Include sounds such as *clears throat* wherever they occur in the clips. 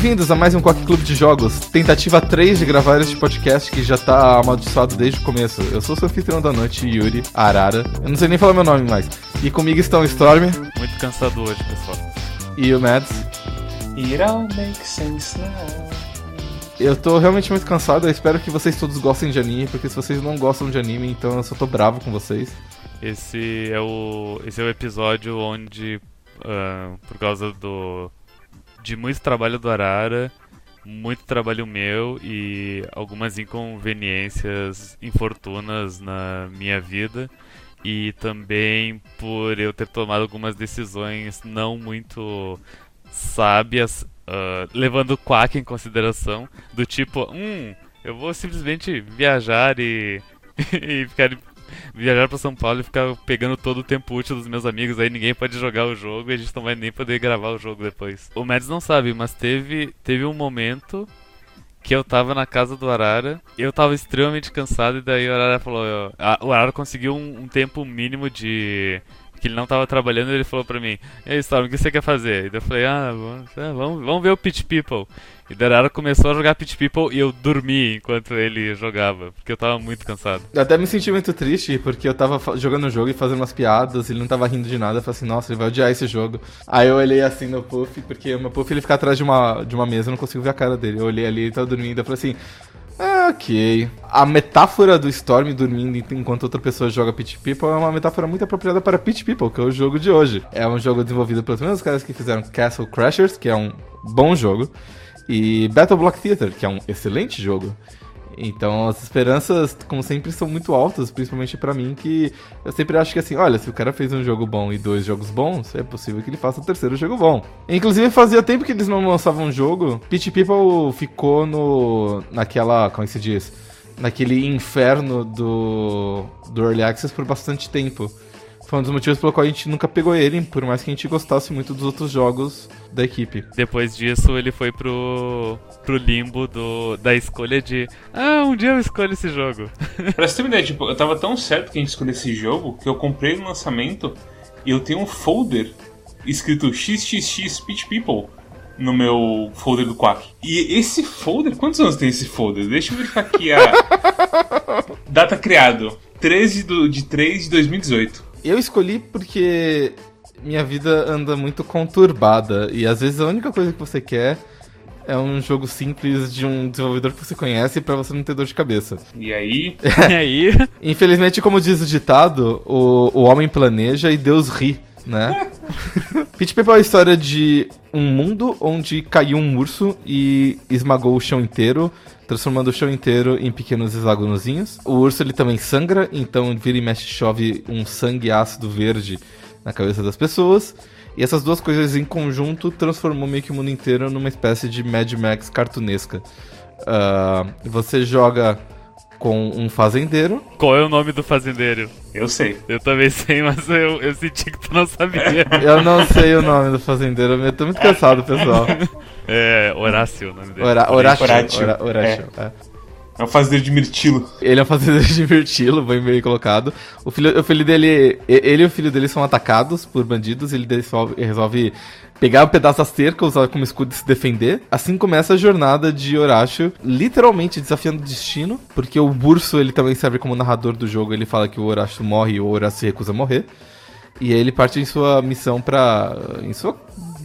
Bem-vindos a mais um Coque Clube de Jogos, tentativa 3 de gravar este podcast que já tá amaldiçoado desde o começo. Eu sou o seu anfitrião da noite, Yuri Arara. Eu não sei nem falar meu nome mais. E comigo estão o Storm. Muito cansado hoje, pessoal. E o Mads. It all makes sense now. Eu tô realmente muito cansado, eu espero que vocês todos gostem de anime, porque se vocês não gostam de anime, então eu só tô bravo com vocês. Esse é o, esse é o episódio onde, uh, por causa do de muito trabalho do Arara, muito trabalho meu e algumas inconveniências, infortunas na minha vida, e também por eu ter tomado algumas decisões não muito sábias, uh, levando o Quack em consideração, do tipo, hum, eu vou simplesmente viajar e, *laughs* e ficar viajar para São Paulo e ficar pegando todo o tempo útil dos meus amigos, aí ninguém pode jogar o jogo e a gente não vai nem poder gravar o jogo depois. O Mads não sabe, mas teve, teve um momento que eu tava na casa do Arara, eu tava extremamente cansado e daí o Arara falou, a, o Arara conseguiu um, um tempo mínimo de que ele não tava trabalhando, ele falou pra mim, e aí, Storm, o que você quer fazer? E eu falei, ah, vamos, vamos ver o Pitch People. E Darara começou a jogar Pitch People e eu dormi enquanto ele jogava, porque eu tava muito cansado. Eu até me senti muito triste, porque eu tava jogando o jogo e fazendo umas piadas, ele não tava rindo de nada, eu falei assim, nossa, ele vai odiar esse jogo. Aí eu olhei assim no Puff, porque o meu Puff ele fica atrás de uma, de uma mesa, eu não consigo ver a cara dele. Eu olhei ali, ele tava dormindo, eu falei assim, ah, ok. A metáfora do Storm dormindo enquanto outra pessoa joga Pitch People é uma metáfora muito apropriada para Pitch People, que é o jogo de hoje. É um jogo desenvolvido pelos mesmos caras que fizeram Castle Crashers, que é um bom jogo, e Battle Block Theater, que é um excelente jogo. Então as esperanças, como sempre, são muito altas, principalmente para mim, que eu sempre acho que assim, olha, se o cara fez um jogo bom e dois jogos bons, é possível que ele faça o terceiro jogo bom. Inclusive fazia tempo que eles não lançavam um jogo. Pitch People ficou no naquela, como é que se diz? Naquele inferno do do Early Access por bastante tempo. Foi um dos motivos pelo qual a gente nunca pegou ele, por mais que a gente gostasse muito dos outros jogos da equipe. Depois disso, ele foi pro, pro limbo do, da escolha de. Ah, um dia eu escolho esse jogo. *laughs* pra você ter uma ideia, tipo, eu tava tão certo que a gente escolheu esse jogo que eu comprei no lançamento e eu tenho um folder escrito XXX Speech People no meu folder do Quack. E esse folder, quantos anos tem esse folder? Deixa eu verificar aqui a *laughs* data criado. 13 de 3 de 2018. Eu escolhi porque minha vida anda muito conturbada e às vezes a única coisa que você quer é um jogo simples de um desenvolvedor que você conhece para você não ter dor de cabeça. E aí? *laughs* e aí? Infelizmente, como diz o ditado, o, o homem planeja e Deus ri, né? *laughs* Pitch People é a história de um mundo onde caiu um urso e esmagou o chão inteiro, transformando o chão inteiro em pequenos hexágonozinhos. O urso ele também sangra, então vira e mexe chove um sangue ácido verde na cabeça das pessoas. E essas duas coisas em conjunto transformou meio que o mundo inteiro numa espécie de Mad Max cartunesca. Uh, você joga com um fazendeiro. Qual é o nome do fazendeiro? Eu sei. Eu também sei, mas eu, eu senti que tu não sabia. *laughs* eu não sei o nome do fazendeiro, eu tô muito cansado, pessoal. *laughs* É, Horácio o nome dele. Ora, Horácio. Horácio. Horácio. É. é. É um fazendeiro de mirtilo. Ele é um fazendeiro de mirtilo, bem bem colocado. O filho, o filho dele, ele e o filho dele são atacados por bandidos, ele resolve, resolve pegar um pedaço da cerca, usar como escudo e se defender. Assim começa a jornada de Horácio, literalmente desafiando o destino, porque o Burso ele também serve como narrador do jogo, ele fala que o Horácio morre e o Horácio se recusa a morrer. E ele parte em sua missão para em sua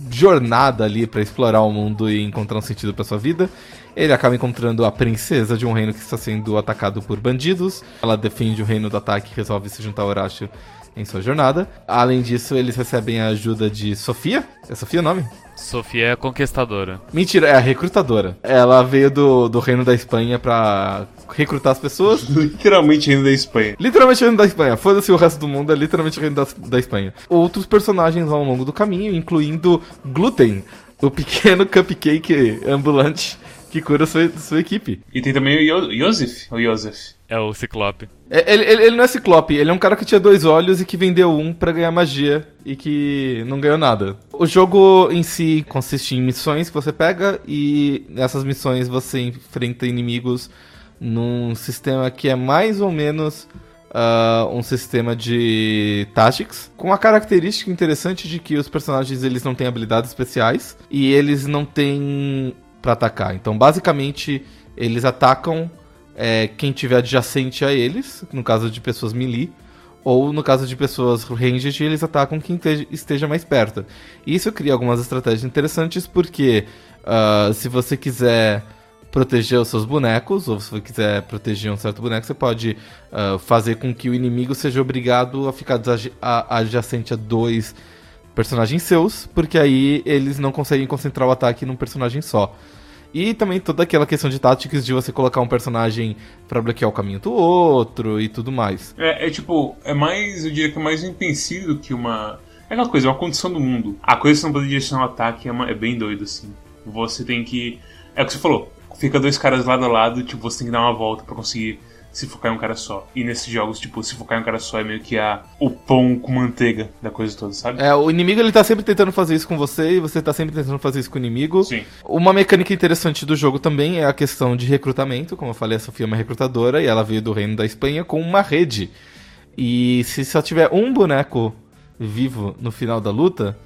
jornada ali para explorar o mundo e encontrar um sentido para sua vida. Ele acaba encontrando a princesa de um reino que está sendo atacado por bandidos. Ela defende o reino do ataque e resolve se juntar a Horácio em sua jornada. Além disso, eles recebem a ajuda de Sofia. É Sofia o nome? Sofia é a conquistadora. Mentira, é a recrutadora. Ela veio do, do reino da Espanha pra recrutar as pessoas. *laughs* literalmente reino da Espanha. Literalmente reino da Espanha. Foda-se o resto do mundo, é literalmente reino da, da Espanha. Outros personagens ao longo do caminho, incluindo Gluten, o pequeno *laughs* cupcake ambulante que cura sua, sua equipe. E tem também o Yosef, o Yosef. É o Ciclope. É, ele, ele, ele, não é Ciclope, ele é um cara que tinha dois olhos e que vendeu um para ganhar magia e que não ganhou nada. O jogo em si consiste em missões que você pega e nessas missões você enfrenta inimigos num sistema que é mais ou menos uh, um sistema de Tactics, com a característica interessante de que os personagens eles não têm habilidades especiais e eles não têm para atacar. Então, basicamente, eles atacam é, quem tiver adjacente a eles, no caso de pessoas melee, ou no caso de pessoas ranged, eles atacam quem esteja mais perto. Isso cria algumas estratégias interessantes, porque uh, se você quiser proteger os seus bonecos, ou se você quiser proteger um certo boneco, você pode uh, fazer com que o inimigo seja obrigado a ficar adjacente a dois personagens seus, porque aí eles não conseguem concentrar o ataque num personagem só. E também toda aquela questão de táticas de você colocar um personagem para bloquear o caminho do outro e tudo mais. É, é, tipo, é mais, eu diria que é mais um do que uma. É aquela coisa, é uma condição do mundo. A coisa de você não poder direcionar o ataque é, uma, é bem doido, assim. Você tem que. É o que você falou, fica dois caras lado a lado, tipo, você tem que dar uma volta para conseguir se focar em um cara só. E nesses jogos, tipo, se focar em um cara só é meio que a, o pão com manteiga da coisa toda, sabe? É, o inimigo ele tá sempre tentando fazer isso com você e você tá sempre tentando fazer isso com o inimigo. Sim. Uma mecânica interessante do jogo também é a questão de recrutamento. Como eu falei, a Sofia é uma recrutadora e ela veio do reino da Espanha com uma rede. E se só tiver um boneco vivo no final da luta,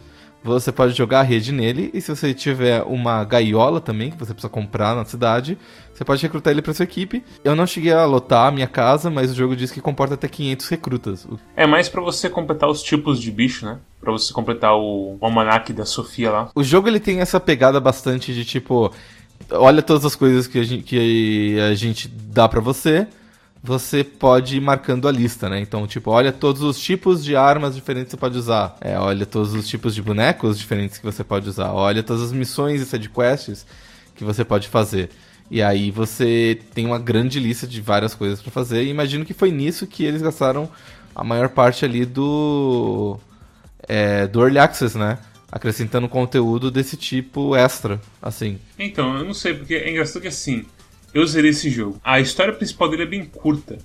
você pode jogar a rede nele, e se você tiver uma gaiola também, que você precisa comprar na cidade, você pode recrutar ele para sua equipe. Eu não cheguei a lotar a minha casa, mas o jogo diz que comporta até 500 recrutas. É mais para você completar os tipos de bicho, né? Para você completar o almanac da Sofia lá. O jogo ele tem essa pegada bastante de tipo, olha todas as coisas que a gente, que a gente dá para você você pode ir marcando a lista, né? Então, tipo, olha todos os tipos de armas diferentes que você pode usar. É, olha todos os tipos de bonecos diferentes que você pode usar. Olha todas as missões e sidequests que você pode fazer. E aí você tem uma grande lista de várias coisas para fazer. E imagino que foi nisso que eles gastaram a maior parte ali do. É, do Early Access, né? Acrescentando conteúdo desse tipo extra, assim. Então, eu não sei, porque é engraçado que assim eu zerei esse jogo. A história principal dele é bem curta.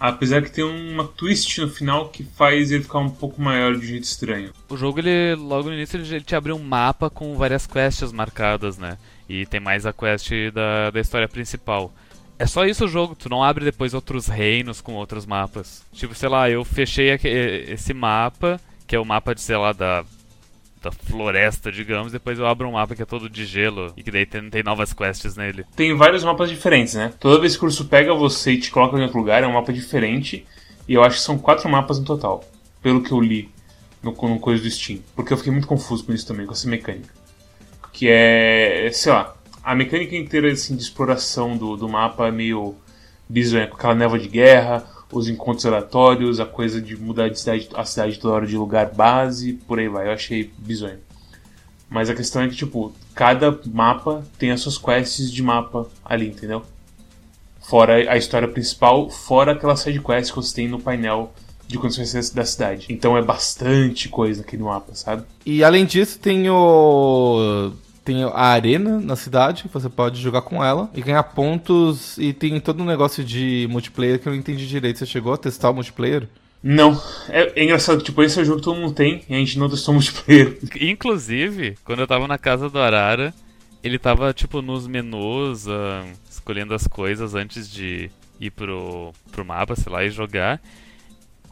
Apesar que tem uma twist no final que faz ele ficar um pouco maior de jeito estranho. O jogo, ele logo no início, ele te abre um mapa com várias quests marcadas, né? E tem mais a quest da, da história principal. É só isso o jogo, tu não abre depois outros reinos com outros mapas. Tipo, sei lá, eu fechei esse mapa, que é o mapa de, sei lá, da floresta, digamos, depois eu abro um mapa que é todo de gelo e que daí tem, tem novas quests nele. Tem vários mapas diferentes, né? Toda vez que o curso pega você e te coloca em outro lugar, é um mapa diferente. E eu acho que são quatro mapas no total, pelo que eu li no, no coisa do Steam. Porque eu fiquei muito confuso com isso também, com essa mecânica. Que é, sei lá, a mecânica inteira assim, de exploração do, do mapa é meio bizonha, com aquela névoa de guerra, os encontros aleatórios, a coisa de mudar de cidade, a cidade toda hora de lugar base, por aí vai. Eu achei bizonho. Mas a questão é que, tipo, cada mapa tem as suas quests de mapa ali, entendeu? Fora a história principal, fora aquela side quest que você tem no painel de condições da cidade. Então é bastante coisa aqui no mapa, sabe? E além disso, tem o tem a arena na cidade, que você pode jogar com ela e ganhar pontos. E tem todo um negócio de multiplayer que eu não entendi direito. Você chegou a testar o multiplayer? Não. É, é engraçado, tipo, esse é o jogo que todo mundo tem e a gente não testou *laughs* multiplayer. Inclusive, quando eu tava na casa do Arara, ele tava, tipo, nos menus, uh, escolhendo as coisas antes de ir pro, pro mapa, sei lá, e jogar.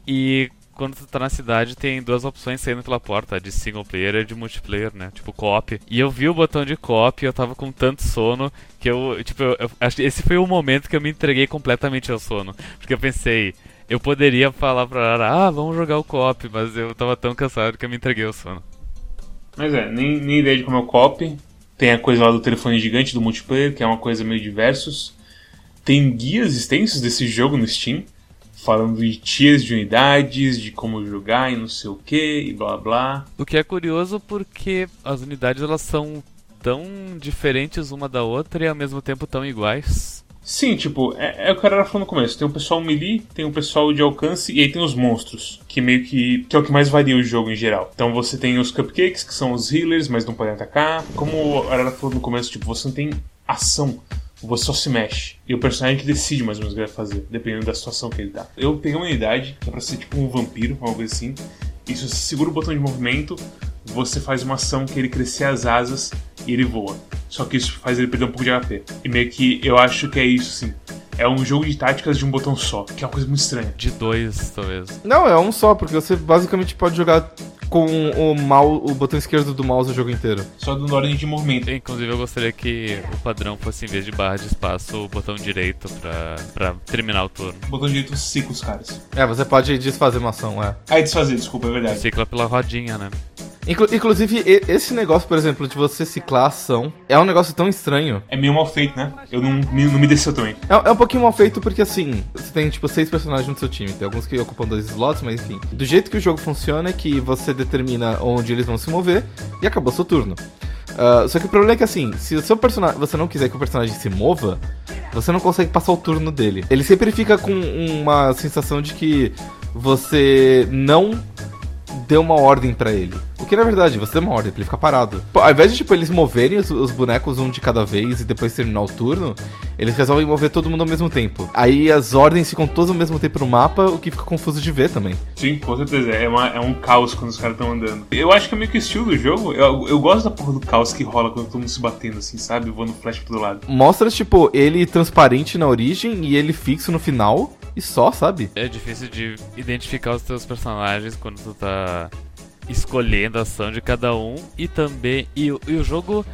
E quando tu tá na cidade, tem duas opções saindo pela porta, de single player e de multiplayer, né? Tipo, co-op. E eu vi o botão de co-op e eu tava com tanto sono que eu, tipo, eu, eu, esse foi o momento que eu me entreguei completamente ao sono. Porque eu pensei, eu poderia falar pra Lara, ah, vamos jogar o co-op, mas eu tava tão cansado que eu me entreguei ao sono. Mas é, nem, nem ideia de como é o co-op. Tem a coisa lá do telefone gigante do multiplayer, que é uma coisa meio diversos. Tem guias extensos desse jogo no Steam falando de tiers de unidades, de como jogar e não sei o que e blá blá. O que é curioso porque as unidades elas são tão diferentes uma da outra e ao mesmo tempo tão iguais. Sim, tipo, é, é o que era falou no começo. Tem o pessoal melee, tem o pessoal de alcance e aí tem os monstros, que meio que, que é o que mais varia o jogo em geral. Então você tem os cupcakes, que são os healers, mas não podem atacar. Como a Arara falou no começo, tipo, você não tem ação você só se mexe. E o personagem que decide mais ou menos o que vai fazer, dependendo da situação que ele tá. Eu peguei uma unidade, que é pra ser tipo um vampiro, algo assim. E se você segura o botão de movimento, você faz uma ação que ele crescer as asas e ele voa. Só que isso faz ele perder um pouco de HP. E meio que eu acho que é isso sim. é um jogo de táticas de um botão só, que é uma coisa muito estranha. De dois, talvez. Não, é um só, porque você basicamente pode jogar com o, mal, o botão esquerdo do mouse o jogo inteiro. Só dando ordem de movimento. Inclusive, eu gostaria que o padrão fosse, em vez de barra de espaço, o botão direito pra, pra terminar o turno. Botão direito cicla os caras. É, você pode desfazer uma ação, é. Ah, desfazer, desculpa, é verdade. Cicla pela rodinha, né? Inclu inclusive, esse negócio, por exemplo, de você ciclar a ação, é um negócio tão estranho. É meio mal feito, né? Eu não, não me desceu também. É, é, um pouquinho mal feito porque, assim, você tem, tipo, seis personagens no seu time. Tem alguns que ocupam dois slots, mas enfim. Do jeito que o jogo funciona é que você determina onde eles vão se mover e acabou seu turno. Uh, só que o problema é que, assim, se o seu personagem, você não quiser que o personagem se mova, você não consegue passar o turno dele. Ele sempre fica com uma sensação de que você não deu uma ordem para ele. O que na verdade, você deu uma ordem pra ele ficar parado. Pô, ao invés de tipo, eles moverem os, os, bonecos um de cada vez e depois terminar o turno, eles resolvem mover todo mundo ao mesmo tempo. Aí as ordens ficam todas ao mesmo tempo no mapa, o que fica confuso de ver também. Sim, com certeza. É, uma, é um caos quando os caras estão andando. Eu acho que é meio que o estilo do jogo. Eu, eu gosto da porra do caos que rola quando todo mundo se batendo, assim, sabe? Voando flash pro lado. Mostra, tipo, ele transparente na origem e ele fixo no final e só, sabe? É difícil de identificar os teus personagens quando tu tá escolhendo a ação de cada um e também e, e o jogo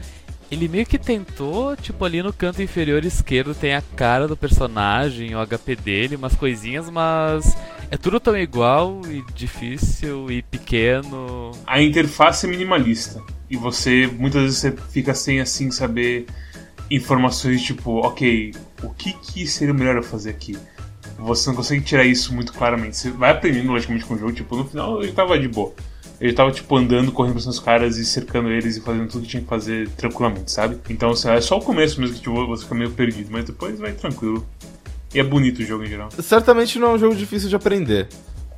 ele meio que tentou, tipo, ali no canto inferior esquerdo tem a cara do personagem, o HP dele, umas coisinhas, mas é tudo tão igual e difícil e pequeno. A interface é minimalista e você muitas vezes você fica sem assim saber informações tipo, ok, o que que seria melhor eu fazer aqui? Você não consegue tirar isso muito claramente. Você vai aprendendo logicamente com o jogo, tipo, no final ele tava de boa. Ele tava, tipo, andando, correndo pra os caras e cercando eles e fazendo tudo que tinha que fazer tranquilamente, sabe? Então, assim, é só o começo mesmo que tipo, você fica meio perdido, mas depois vai tranquilo. E é bonito o jogo em geral. Certamente não é um jogo difícil de aprender.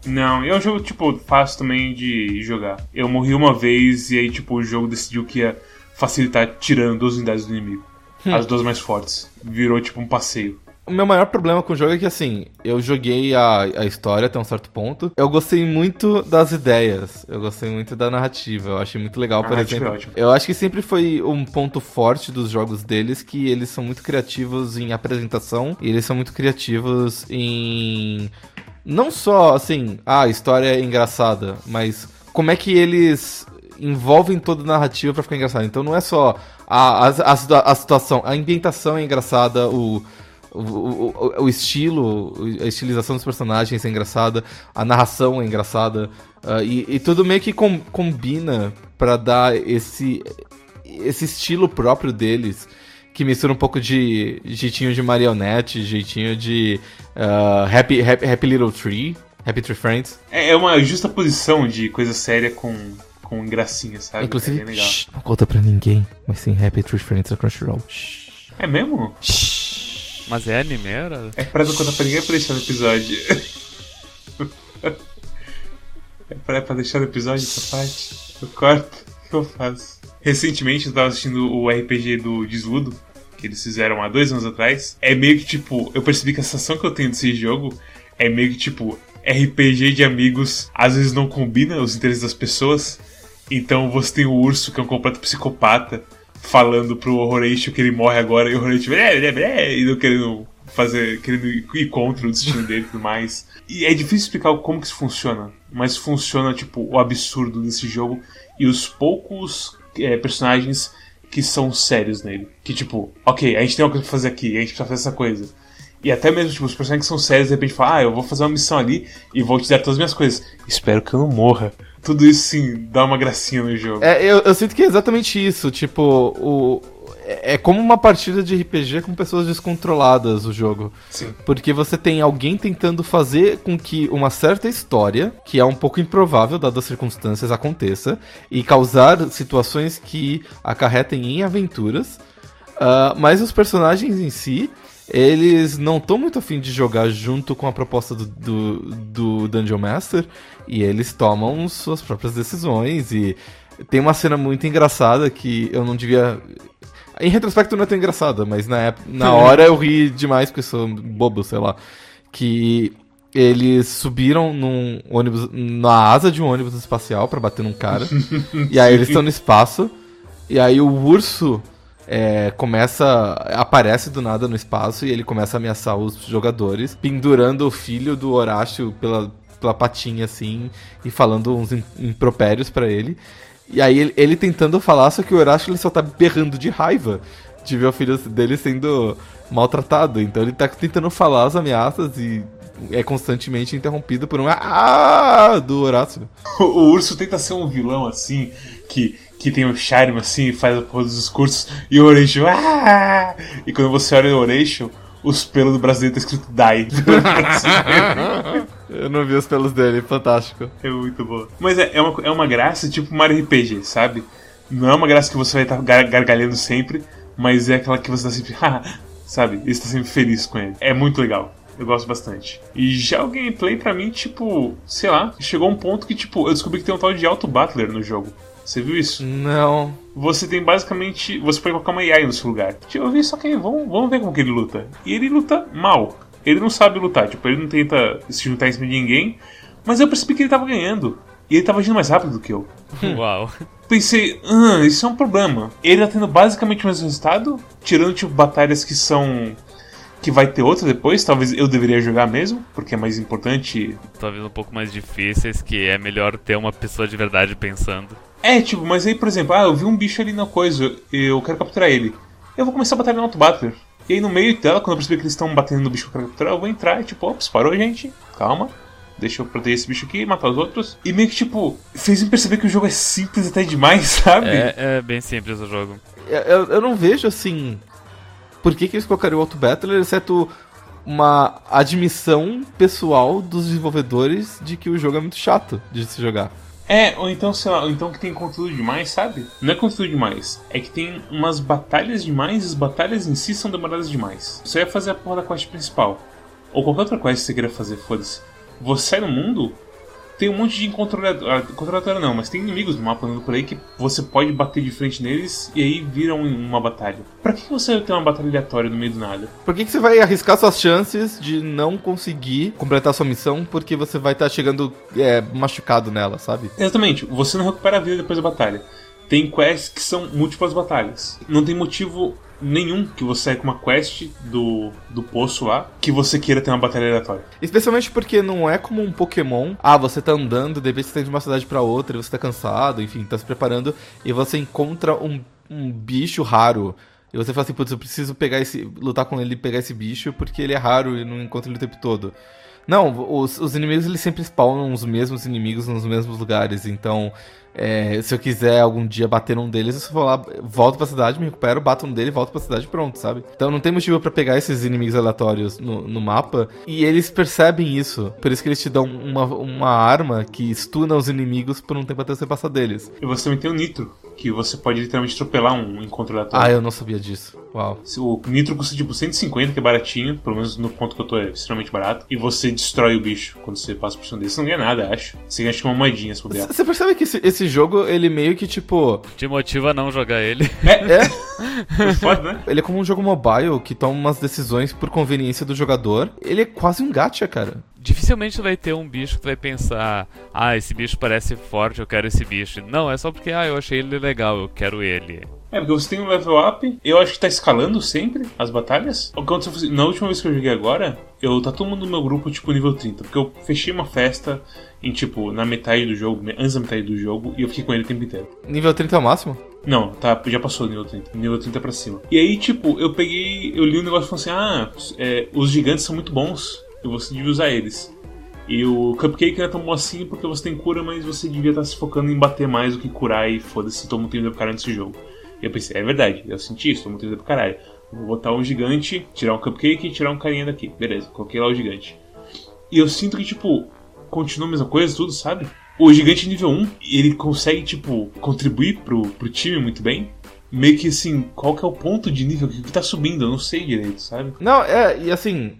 Não, é um jogo, tipo, fácil também de jogar. Eu morri uma vez e aí, tipo, o jogo decidiu que ia facilitar tirando duas unidades do inimigo. Hum. As duas mais fortes. Virou, tipo, um passeio. O meu maior problema com o jogo é que, assim, eu joguei a, a história até um certo ponto. Eu gostei muito das ideias. Eu gostei muito da narrativa. Eu achei muito legal, por exemplo. É eu acho que sempre foi um ponto forte dos jogos deles que eles são muito criativos em apresentação e eles são muito criativos em. Não só, assim, ah, a história é engraçada, mas como é que eles envolvem toda a narrativa para ficar engraçado. Então não é só a, a, a, a situação, a ambientação é engraçada, o o, o, o, estilo, a estilização dos personagens é engraçada, a narração é engraçada, uh, e, e, tudo meio que com, combina para dar esse, esse estilo próprio deles, que mistura um pouco de jeitinho de marionete, jeitinho de uh, happy, happy, happy Little Tree, Happy Tree Friends. É, é uma justa posição de coisa séria com, com gracinha, sabe? Inclusive, é shh, não conta pra ninguém, mas sim Happy Tree Friends da Crunchyroll. Shh. É mesmo? Shh. Mas é anime, era? É pra não contar pra ninguém pra deixar no episódio. é pra, é pra deixar no episódio essa parte. Eu corto, o que eu faço? Recentemente eu tava assistindo o RPG do Desludo, que eles fizeram há dois anos atrás. É meio que tipo, eu percebi que a sensação que eu tenho desse jogo é meio que tipo, RPG de amigos às vezes não combina os interesses das pessoas. Então você tem o urso, que é um completo psicopata, falando pro Horatio que ele morre agora e o Horatio é, é, é, e não querendo fazer, querendo ir contra o destino dele e tudo mais. E é difícil explicar como que isso funciona, mas funciona tipo o absurdo desse jogo e os poucos é, personagens que são sérios nele. Que tipo, ok, a gente tem uma coisa pra fazer aqui, a gente precisa fazer essa coisa. E até mesmo, tipo, os personagens que são sérios, de repente falam, ah, eu vou fazer uma missão ali e vou te dar todas as minhas coisas. Espero que eu não morra tudo isso, sim, dá uma gracinha no jogo. É, eu, eu sinto que é exatamente isso. Tipo, o, é, é como uma partida de RPG com pessoas descontroladas o jogo. Sim. Porque você tem alguém tentando fazer com que uma certa história, que é um pouco improvável dadas as circunstâncias, aconteça e causar situações que acarretem em aventuras. Uh, mas os personagens em si, eles não estão muito afim de jogar junto com a proposta do, do, do Dungeon Master e eles tomam suas próprias decisões e tem uma cena muito engraçada que eu não devia. Em retrospecto não é tão engraçada, mas na, época, na hora eu ri demais porque eu sou bobo, sei lá. Que eles subiram num ônibus, na asa de um ônibus espacial para bater num cara. *laughs* e aí eles estão no espaço. E aí o urso é, começa. aparece do nada no espaço e ele começa a ameaçar os jogadores, pendurando o filho do Horácio pela, pela patinha assim e falando uns impropérios para ele. E aí ele, ele, tentando falar, só que o Horácio ele só tá berrando de raiva de ver o filho dele sendo maltratado. Então ele tá tentando falar as ameaças e é constantemente interrompido por um ah do Horácio. *laughs* O, urso tenta ser um vilão assim, que que tem o charme assim, faz a porra dos discursos, e o Oreixo, ah! E quando você olha o Oreixo, os pelos do brasileiro tá escrito DAI. *laughs* Eu não vi os pelos dele, fantástico. É muito bom. Mas é, é, uma, é uma graça tipo Mario RPG, sabe? Não é uma graça que você vai estar gar gargalhando sempre, mas é aquela que você tá sempre, *laughs* sabe? E está sempre feliz com ele. É muito legal. Eu gosto bastante. E já o gameplay, pra mim, tipo, sei lá, chegou a um ponto que, tipo, eu descobri que tem um tal de Auto Battler no jogo. Você viu isso? Não. Você tem basicamente. Você pode colocar uma AI no seu lugar. Tipo, eu vi só que vamos, vamos ver como que ele luta. E ele luta mal. Ele não sabe lutar, tipo, ele não tenta se juntar em cima de ninguém. Mas eu percebi que ele tava ganhando. E ele tava agindo mais rápido do que eu. *laughs* Uau. Pensei, ah, isso é um problema. Ele tá tendo basicamente o mesmo resultado, tirando tipo batalhas que são que vai ter outra depois, talvez eu deveria jogar mesmo, porque é mais importante. Talvez um pouco mais difíceis, que é melhor ter uma pessoa de verdade pensando. É, tipo, mas aí, por exemplo, ah, eu vi um bicho ali na coisa, eu quero capturar ele. Eu vou começar a batalhar no Auto Battler. E aí no meio dela, quando eu perceber que eles estão batendo no bicho que eu quero capturar, eu vou entrar e tipo, ops, parou, gente, calma. Deixa eu proteger esse bicho aqui e matar os outros. E meio que, tipo, fez me perceber que o jogo é simples até demais, *laughs* sabe? É, é bem simples o jogo. Eu, eu não vejo, assim, por que, que eles colocariam o Auto Battler, exceto uma admissão pessoal dos desenvolvedores de que o jogo é muito chato de se jogar. É, ou então, sei lá, ou então que tem conteúdo demais, sabe? Não é conteúdo demais, é que tem umas batalhas demais e as batalhas em si são demoradas demais. Você ia fazer a porra da quest principal, ou qualquer outra quest que você queira fazer, foda-se. Você sai no mundo, tem um monte de controlador. não, mas tem inimigos no mapa andando por aí que você pode bater de frente neles e aí viram uma batalha. Pra que você vai ter uma batalha aleatória no meio do nada? Por que, que você vai arriscar suas chances de não conseguir completar sua missão porque você vai estar tá chegando é, machucado nela, sabe? Exatamente, você não recupera a vida depois da batalha. Tem quests que são múltiplas batalhas. Não tem motivo nenhum que você saia com uma quest do, do poço lá que você queira ter uma batalha aleatória. Especialmente porque não é como um Pokémon. Ah, você tá andando, de repente você tá de uma cidade para outra, você tá cansado, enfim, tá se preparando e você encontra um, um bicho raro. E você fala assim, putz, eu preciso pegar esse. lutar com ele e pegar esse bicho porque ele é raro e não encontro ele o tempo todo. Não, os, os inimigos eles sempre spawnam os mesmos inimigos nos mesmos lugares, então é, se eu quiser algum dia bater num deles, eu só vou lá, volto pra cidade, me recupero, bato um dele, volto pra cidade pronto, sabe? Então não tem motivo para pegar esses inimigos aleatórios no, no, mapa. E eles percebem isso. Por isso que eles te dão uma, uma arma que stuna os inimigos por um tempo até você passar deles. E você também tem o Nitro, que você pode literalmente atropelar um encontro aleatório. Ah, eu não sabia disso. Uau. O Nitro custa tipo 150, que é baratinho, pelo menos no ponto que eu tô é extremamente barato. E você destrói o bicho quando você passa por cima dele. Você não ganha nada, acho. Você ganha tipo uma moedinha se puder. Você percebe que esse, esse jogo, ele meio que, tipo... Te motiva a não jogar ele. É, *laughs* é. Pode, né? Ele é como um jogo mobile que toma umas decisões por conveniência do jogador. Ele é quase um gacha, cara. Dificilmente vai ter um bicho que tu vai pensar, ah, esse bicho parece forte, eu quero esse bicho. Não, é só porque, ah, eu achei ele legal, eu quero ele. É, porque você tem um level up, eu acho que tá escalando sempre as batalhas. Na última vez que eu joguei agora, eu tá todo mundo no meu grupo, tipo, nível 30. Porque eu fechei uma festa em, tipo, na metade do jogo, antes da metade do jogo, e eu fiquei com ele o tempo inteiro. Nível 30 é o máximo? Não, tá, já passou do nível 30. Nível 30 pra cima. E aí, tipo, eu peguei, eu li um negócio e falei assim: ah, é, os gigantes são muito bons, e você devia usar eles. E o Cupcake é tão bom assim porque você tem cura, mas você devia estar se focando em bater mais do que curar e foda-se, todo mundo tem pra caralho nesse jogo. E eu pensei, é verdade, eu senti isso, todo mundo tem pra caralho. Vou botar um gigante, tirar um cupcake e tirar um carinha daqui. Beleza, coloquei lá o gigante. E eu sinto que, tipo, continua a mesma coisa, tudo, sabe? O gigante nível 1, ele consegue, tipo, contribuir pro, pro time muito bem. Meio que assim, qual que é o ponto de nível que tá subindo? Eu não sei direito, sabe? Não, é, e assim,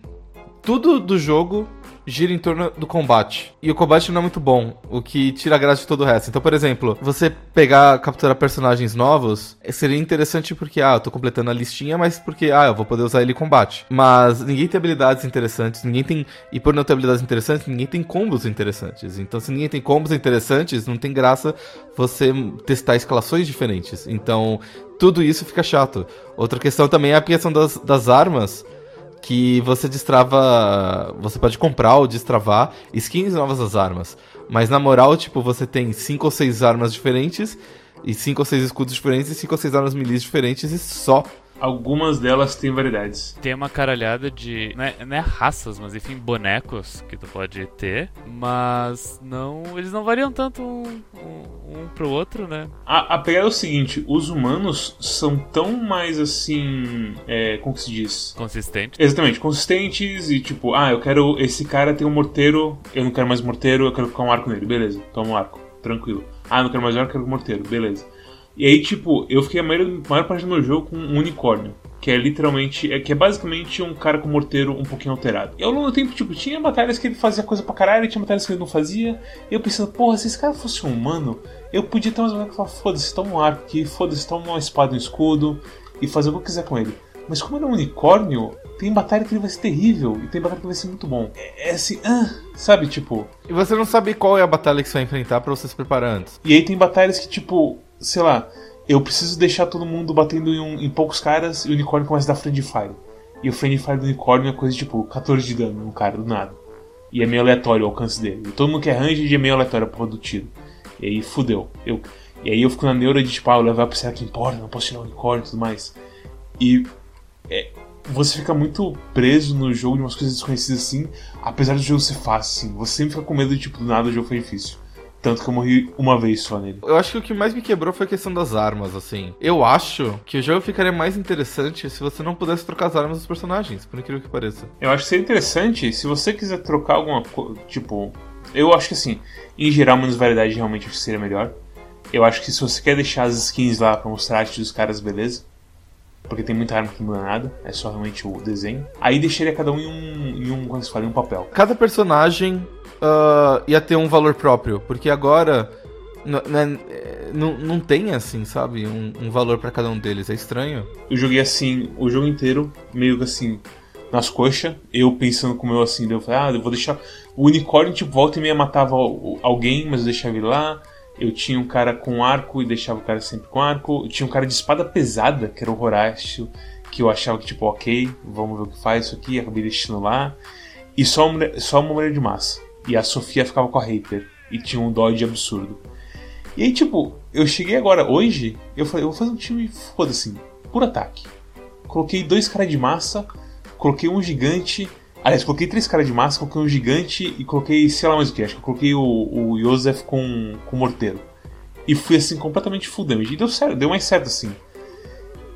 tudo do jogo gira em torno do combate. E o combate não é muito bom, o que tira a graça de todo o resto. Então, por exemplo, você pegar, capturar personagens novos, eh, seria interessante porque, ah, eu tô completando a listinha, mas porque, ah, eu vou poder usar ele em combate. Mas ninguém tem habilidades interessantes, ninguém tem. E por não ter habilidades interessantes, ninguém tem combos interessantes. Então, se ninguém tem combos interessantes, não tem graça você testar escalações diferentes. Então, tudo isso fica chato. Outra questão também é a questão das, das armas que você destrava. Você pode comprar ou destravar skins novas das armas. Mas na moral, tipo, você tem 5 ou 6 armas diferentes, e 5 ou 6 escudos diferentes, e 5 ou 6 armas milis diferentes, e só. Algumas delas têm variedades. Tem uma caralhada de. Não é, não é raças, mas enfim, bonecos que tu pode ter. Mas não. Eles não variam tanto um, um, um pro outro, né? A, a pegada é o seguinte: os humanos são tão mais assim. É, como que se diz? Consistente. Exatamente, consistentes e tipo, ah, eu quero. Esse cara tem um morteiro, eu não quero mais morteiro, eu quero ficar um arco nele, beleza, toma um arco, tranquilo. Ah, não quero mais arco, eu quero um morteiro, beleza. E aí, tipo, eu fiquei a maior, maior parte do meu jogo com um unicórnio. Que é literalmente. É, que é basicamente um cara com morteiro um pouquinho alterado. E ao longo do tempo, tipo, tinha batalhas que ele fazia coisa pra caralho, tinha batalhas que ele não fazia. E eu pensando, porra, se esse cara fosse um humano, eu podia ter umas batalhas que falar, foda-se, toma um arco aqui, foda-se, toma uma espada e um escudo. E fazer o que eu quiser com ele. Mas como ele é um unicórnio, tem batalha que ele vai ser terrível e tem batalha que vai ser muito bom. É, é assim, ah, sabe, tipo. E você não sabe qual é a batalha que você vai enfrentar pra você se preparar antes. E aí tem batalhas que, tipo, sei lá, eu preciso deixar todo mundo batendo em, um- em poucos caras e o unicórnio começa a dar friendly fire. E o friendly fire do unicórnio é coisa tipo 14 de dano no cara, do nada. E é meio aleatório o alcance dele. E todo mundo que é ranged é meio aleatório a porra do tiro. E aí fudeu. Eu, e aí eu fico na neura de tipo, ah, eu levar pra será que importa, não posso tirar o unicórnio e tudo mais. E é, você fica muito preso no jogo de umas coisas desconhecidas assim, apesar do jogo ser fácil, assim. Você sempre fica com medo de tipo, do nada o jogo foi difícil. Tanto que eu morri uma vez só nele. Eu acho que o que mais me quebrou foi a questão das armas, assim. Eu acho que o jogo ficaria mais interessante se você não pudesse trocar as armas dos personagens, por incrível que pareça. Eu acho que seria interessante se você quiser trocar alguma coisa. Tipo, eu acho que assim, em geral, menos variedade realmente seria melhor. Eu acho que se você quer deixar as skins lá pra mostrar a arte dos caras, beleza. Porque tem muita arma que não muda nada, é só realmente o desenho. Aí deixaria cada um em um, em um como se fala, em um papel. Cada personagem ah, ia ter um valor próprio, porque agora eh, não, não tem assim, sabe? Um, um valor pra cada um deles. É estranho. Eu joguei assim, o jogo inteiro, meio que assim, nas coxas. Eu pensando como eu assim, eu falei, ah, eu vou deixar. O unicórnio, tipo, volta e meia matava alguém, mas eu deixava ele lá. Eu tinha um cara com arco e deixava o cara sempre com arco. Eu tinha um cara de espada pesada, que era o Horácio, que eu achava que, tipo, ok, vamos ver o que faz isso aqui, acabei deixando lá. E só uma, mulher- só uma mulher de massa. E a Sofia ficava com a hater. E tinha um dodge absurdo. E aí, tipo, eu cheguei agora, hoje, eu falei, eu vou fazer um time, foda-se, por ataque. Coloquei dois caras de massa, coloquei um gigante. Aliás, coloquei três caras de massa, coloquei um gigante e coloquei, sei lá mais o que, acho que eu coloquei o, o Joseph com, com morteiro. E fui assim, completamente full damage. E deu certo, deu mais certo assim.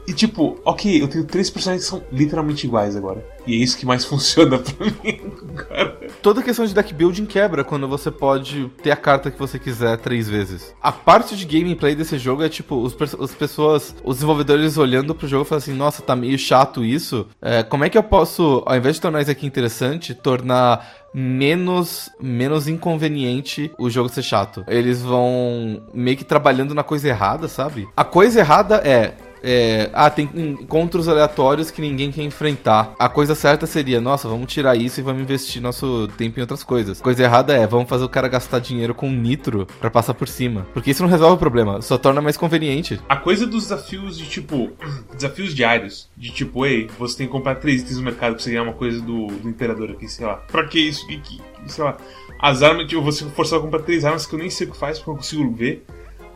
E tipo, ok, eu tenho três personagens que são literalmente iguais agora. E é isso que mais *laughs* funciona pra mim agora. Toda questão de deck building quebra quando você pode ter a carta que você quiser três vezes. A parte de gameplay desse jogo é tipo, os, as pessoas, os desenvolvedores olhando pro jogo e falando assim, nossa, tá meio chato isso. É, como é que eu posso, ao invés de tornar isso aqui interessante, tornar menos menos inconveniente o jogo ser chato. Eles vão meio que trabalhando na coisa errada, sabe? A coisa errada é é, ah, tem encontros aleatórios que ninguém quer enfrentar. A coisa certa seria, nossa, vamos tirar isso e vamos investir nosso tempo em outras coisas. Coisa errada é, vamos fazer o cara gastar dinheiro com nitro pra passar por cima. Porque isso não resolve o problema, só torna mais conveniente. A coisa dos desafios de tipo. *clears throat* Desafios diários. De tipo, ei, você tem que comprar três itens no mercado pra você ganhar uma coisa do, do imperador aqui, sei lá. Pra que isso? Que, que, sei lá. As armas, tipo, você forçado a comprar três armas que eu nem sei o que faz, porque eu não consigo ver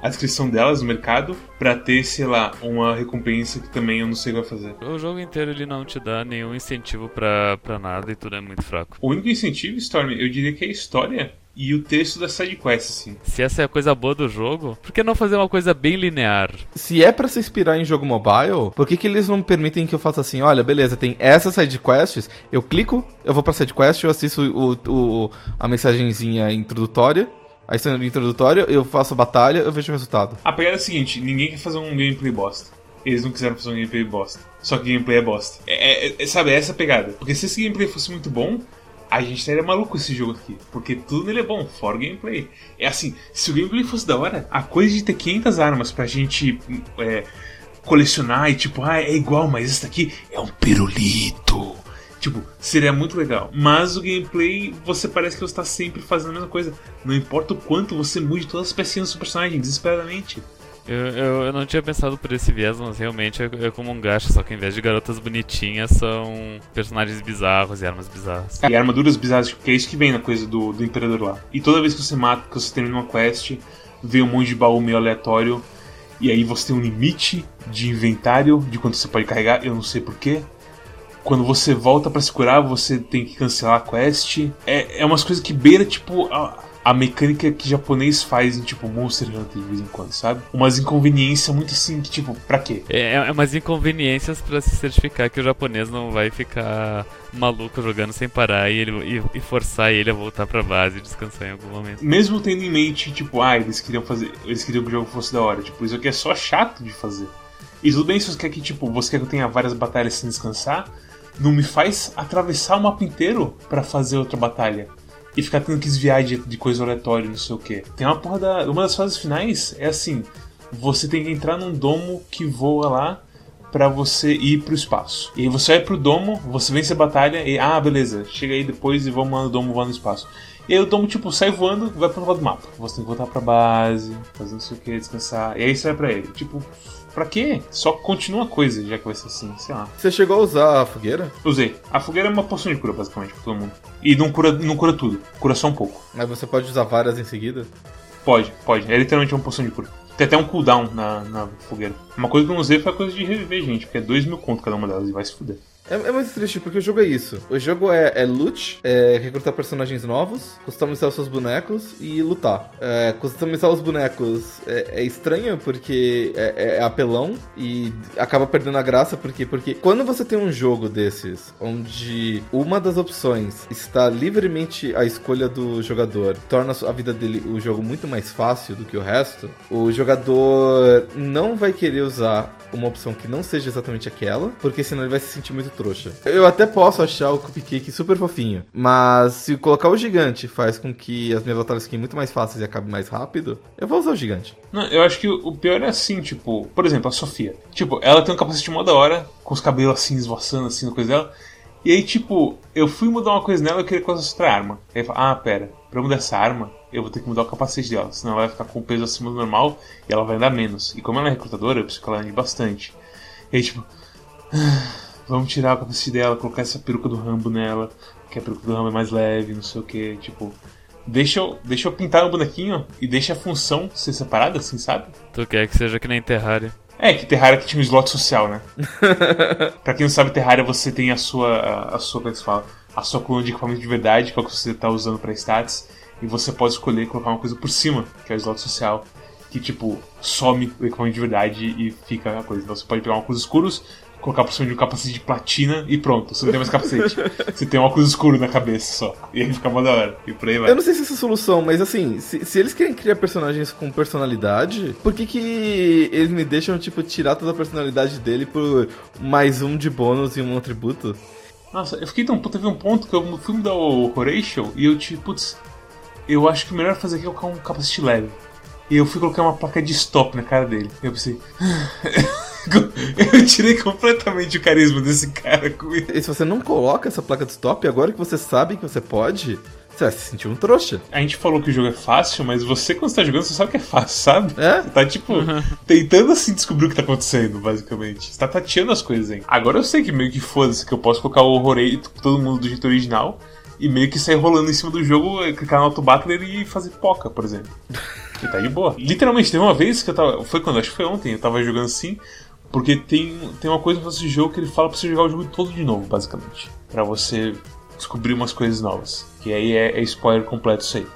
a descrição delas no mercado pra ter, sei lá, uma recompensa que também eu não sei o que vai fazer. O jogo inteiro ele não te dá nenhum incentivo pra, pra nada e tudo é muito fraco. O único incentivo, Storm, eu diria que é a história e o texto da sidequest, assim. Se essa é a coisa boa do jogo, por que não fazer uma coisa bem linear? Se é pra se inspirar em jogo mobile, por que, que eles não permitem que eu faça assim? Olha, beleza, tem essas sidequests, eu clico, eu vou pra sidequest, eu assisto o, o, a mensagenzinha introdutória, a cena introdutória, eu faço a batalha, eu vejo o resultado. A pegada é a seguinte: ninguém quer fazer um gameplay bosta. Eles não quiseram fazer um gameplay bosta. Só que gameplay é bosta. É, é- é- sabe, é essa a pegada. Porque se esse gameplay fosse muito bom, a gente estaria maluco esse jogo aqui. Porque tudo nele é bom, fora o gameplay. É assim, se o gameplay fosse da hora, a coisa de ter 500 armas pra gente é, colecionar e tipo, ah, é igual, mas esse daqui é um pirulito. Tipo, seria muito legal. Mas o gameplay, você parece que você está sempre fazendo a mesma coisa. Não importa o quanto você mude todas as pecinhas do seu personagem, desesperadamente. Eu, eu, eu, não tinha pensado por esse viés, mas realmente é, é, como um gacha, só que ao invés de garotas bonitinhas, são personagens bizarros e armas bizarras. E armaduras bizarras, que é isso que vem na coisa do, do Imperador lá. E toda vez que você mata, que você termina uma quest, vem um monte de baú meio aleatório, e aí você tem um limite de inventário, de quanto você pode carregar, eu não sei porquê. Quando você volta para se curar, você tem que cancelar a quest. É, é umas coisas que beira, tipo, a, a mecânica que japonês faz em, tipo, Monster Hunter de vez em quando, sabe? Umas inconveniências muito assim, que, tipo, pra quê? É, é umas inconveniências para se certificar que o japonês não vai ficar maluco jogando sem parar e, ele, e, e forçar ele a voltar pra base e descansar em algum momento. Mesmo tendo em mente, tipo, ah, eles queriam fazer. Eles queriam que o jogo fosse da hora. Tipo, isso aqui é só chato de fazer. E tudo bem se você quer que, tipo, você quer que eu tenha várias batalhas sem descansar não me faz atravessar o mapa inteiro para fazer outra batalha. E ficar tendo que desviar de, de coisa aleatória, não sei o que. Tem uma porra da. Uma das fases finais é assim: você tem que entrar num domo que voa lá para você ir pro espaço. E aí você vai pro domo, você vence a batalha e. Ah, beleza, chega aí depois e vamos lá no domo voando no espaço. E aí o domo, tipo, sai voando e vai pro lado do mapa. Você tem que voltar pra base, fazer não sei o que, descansar. E aí você vai pra ele. Tipo, Pra quê? Só continua a coisa, já que vai ser assim, sei lá. Você chegou a usar a fogueira? Usei. A fogueira é uma poção de cura, basicamente, pra todo mundo. E não cura, não cura tudo, cura só um pouco. Mas você pode usar várias em seguida? Pode, pode. É literalmente uma poção de cura. Tem até um cooldown na, na fogueira. Uma coisa que eu não usei foi a coisa de reviver, gente, porque é 2 mil conto cada uma delas e vai se fuder. É, é, muito triste, porque o jogo é isso. O jogo é, é loot, é recrutar personagens novos, customizar os seus bonecos e lutar. É, customizar os bonecos é, é estranho, porque é, é, apelão e acaba perdendo a graça, porque, porque quando você tem um jogo desses, onde uma das opções está livremente à escolha do jogador, torna a vida dele o jogo muito mais fácil do que o resto, o jogador não vai querer usar uma opção que não seja exatamente aquela, porque senão ele vai se sentir muito trouxa. Eu até posso achar o cupcake super fofinho, mas se colocar o gigante faz com que as minhas batalhas fiquem muito mais fáceis e acabem mais rápido, eu vou usar o gigante. Não, eu acho que o pior é assim, tipo, por exemplo, a Sofia. Tipo, ela tem um capacete mó da hora, com os cabelos assim, esvoaçando assim na coisa dela. E aí, tipo, eu fui mudar uma coisa nela e eu queria que ela outra arma. Aí eu falei, ah, pera, pra mudar essa arma, eu vou ter que mudar o capacete dela, senão ela vai ficar com o peso acima do normal e ela vai andar menos. E como ela é recrutadora, eu preciso que ela ande bastante. E aí, tipo, vamos tirar o capacete dela, colocar essa peruca do Rambo nela, que a peruca do Rambo é mais leve, não sei o que, tipo. Deixa eu, deixa eu pintar o bonequinho e deixa a função ser separada, assim, sabe? Tu quer que seja que nem Terraria. É, que Terraria que tinha um slot social, né? *laughs* pra quem não sabe, Terraria você tem a sua. A, a sua, como é que se fala? A sua coluna de equipamento de verdade, que é o que você tá usando pra stats. E você pode escolher colocar uma coisa por cima, que é o slot social que, tipo, some o equipamento de verdade e fica a coisa. Então você pode pegar um óculos escuros, colocar por cima de um capacete de platina e pronto, você não tem mais capacete. *laughs* você tem um óculos escuro na cabeça só. E aí fica mó da hora. E por aí vai. Eu não sei se essa é a solução, mas assim, se, se eles querem criar personagens com personalidade, por que que eles me deixam, tipo, tirar toda a personalidade dele por mais um de bônus e um atributo? Nossa, eu fiquei tão puto, teve um ponto que eu fui mudar o Horatio e eu, tipo, putz, eu acho que o melhor fazer aqui é colocar um capacete leve. E eu fui colocar uma placa de stop na cara dele. Eu pensei. *laughs* *laughs* eu tirei completamente o carisma desse cara com isso. E se você não coloca essa placa de stop, agora que você sabe que você pode, você vai se sentir um trouxa. A gente falou que o jogo é fácil, mas você, quando você tá jogando, você sabe que é fácil, sabe? É? Você tá, tipo, uhum. tentando assim descobrir o que tá acontecendo, basicamente. Você tá tateando as coisas aí. Agora eu sei que meio que foda-se que eu posso colocar o horror todo mundo do jeito original e meio que sair rolando em cima do jogo, clicar no auto battler e fazer poca, por exemplo. *laughs* E tá de boa. Literalmente, teve uma vez que eu tava. Foi quando? Acho que foi ontem. Eu tava jogando assim. Porque tem, tem uma coisa nesse jogo que ele fala pra você jogar o jogo todo de novo, basicamente. para você descobrir umas coisas novas. Que aí é, é spoiler completo isso aí.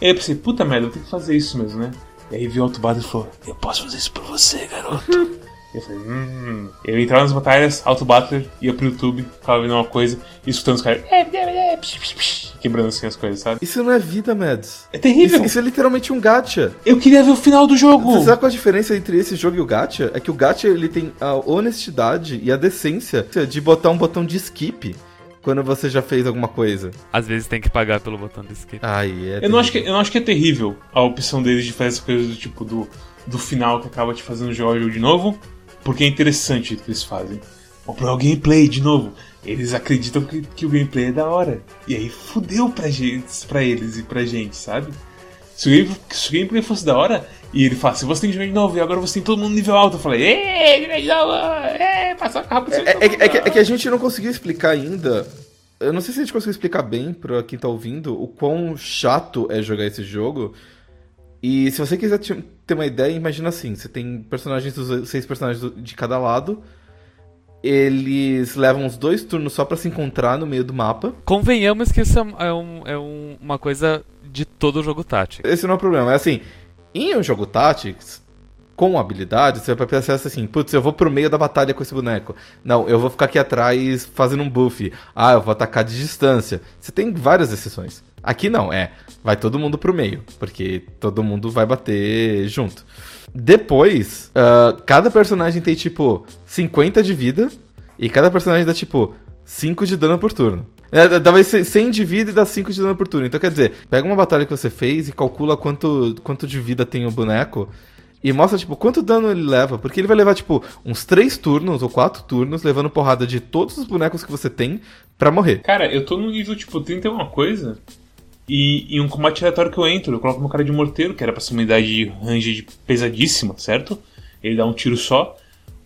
E aí eu pensei, puta merda, eu tenho que fazer isso mesmo, né? E aí viu o Autobado e falou: Eu posso fazer isso por você, garoto. *laughs* eu falei, hum. Eu entrava nas batalhas, Auto Battler, ia pro YouTube, ficava vendo uma coisa e escutando os caras quebrando assim as coisas, sabe? Isso não é vida, Mads. É terrível. Isso, isso, é literalmente um gacha. Eu queria ver o final do jogo. Você sabe qual a diferença entre esse jogo e o gacha? É que o gacha ele tem a honestidade e a decência de botar um botão de skip quando você já fez alguma coisa? Às vezes tem que pagar pelo botão de skip. Aí é Eu não, acho que, eu não acho que é terrível a opção deles de fazer essas coisas do tipo do, do final que acaba te fazendo jogar o jogo de novo, porque é interessante o que eles fazem. Ou para o gameplay de novo. Eles acreditam que, que o gameplay é da hora. E aí fudeu pra, gente, pra eles e pra gente, sabe? Se o, game, se o gameplay fosse da hora, e ele fala, se você tem que jogar de novo, e agora você tem todo mundo nível alto, eu falei, ê, jogar de novo, ê, passa rápido. É, é, é, que, é que a gente não conseguiu explicar ainda. Eu não sei se a gente conseguiu explicar bem pra quem tá ouvindo o quão chato é jogar esse jogo. E se você quiser ter uma ideia, imagina assim: você tem personagens, dos seis personagens de cada lado. Eles levam uns dois turnos só para se encontrar no meio do mapa. Convenhamos que isso é, um, é um, uma coisa de todo jogo tático. Esse não é o problema. É assim, em um jogo Tactics, com habilidade, você vai pensar assim, putz, eu vou pro meio da batalha com esse boneco. Não, eu vou ficar aqui atrás fazendo um buff. Ah, eu vou atacar de distância. Você tem várias exceções. Aqui não, é, vai todo mundo pro meio, porque todo mundo vai bater junto. Depois, uh, cada personagem tem tipo 50 de vida e cada personagem dá tipo 5 de dano por turno. É, talvez 100 de vida e dá 5 de dano por turno. Então quer dizer, pega uma batalha que você fez e calcula quanto, quanto de vida tem o boneco e mostra, tipo, quanto dano ele leva. Porque ele vai levar, tipo, uns 3 turnos ou 4 turnos levando porrada de todos os bonecos que você tem para morrer. Cara, eu tô no nível, tipo, 30 e uma coisa. E em um combate aleatório que eu entro, eu coloco meu cara de morteiro, que era pra ser uma unidade de range pesadíssima, certo? Ele dá um tiro só.